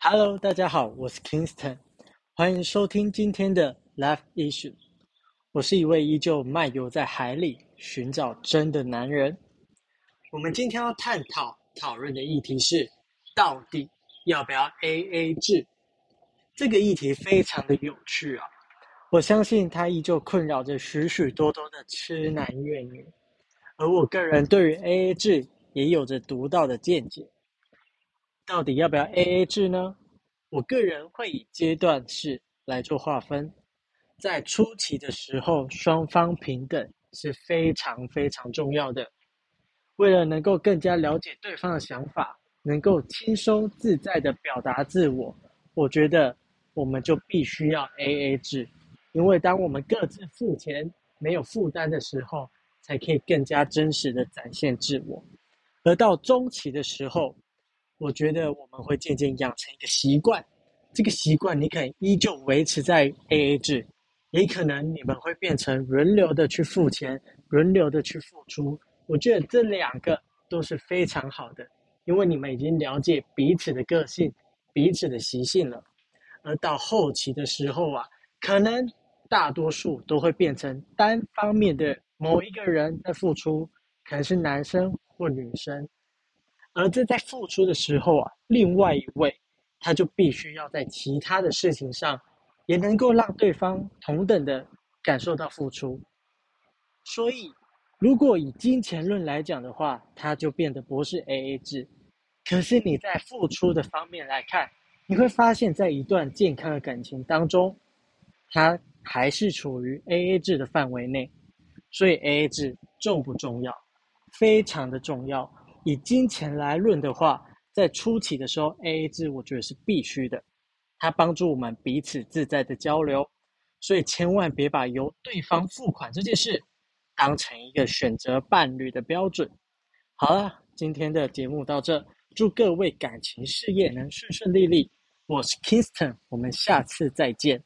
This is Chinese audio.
Hello，大家好，我是 Kingston，欢迎收听今天的 Life Issue。我是一位依旧漫游在海里寻找真的男人。我们今天要探讨讨论的议题是，到底要不要 AA 制？这个议题非常的有趣啊！我相信它依旧困扰着许许多多的痴男怨女，而我个人对于 AA 制也有着独到的见解。到底要不要 AA 制呢？我个人会以阶段式来做划分。在初期的时候，双方平等是非常非常重要的。为了能够更加了解对方的想法，能够轻松自在地表达自我，我觉得我们就必须要 AA 制。因为当我们各自付钱、没有负担的时候，才可以更加真实地展现自我。而到中期的时候，我觉得我们会渐渐养成一个习惯，这个习惯你可以依旧维持在 AA 制，也可能你们会变成轮流的去付钱，轮流的去付出。我觉得这两个都是非常好的，因为你们已经了解彼此的个性、彼此的习性了。而到后期的时候啊，可能大多数都会变成单方面的某一个人在付出，可能是男生或女生。而这在付出的时候啊，另外一位他就必须要在其他的事情上，也能够让对方同等的感受到付出。所以，如果以金钱论来讲的话，它就变得不是 AA 制。可是你在付出的方面来看，你会发现在一段健康的感情当中，它还是处于 AA 制的范围内。所以 AA 制重不重要？非常的重要。以金钱来论的话，在初期的时候，AA 制我觉得是必须的，它帮助我们彼此自在的交流，所以千万别把由对方付款这件事当成一个选择伴侣的标准。好了，今天的节目到这，祝各位感情事业能顺顺利利。我是 Kingston，我们下次再见。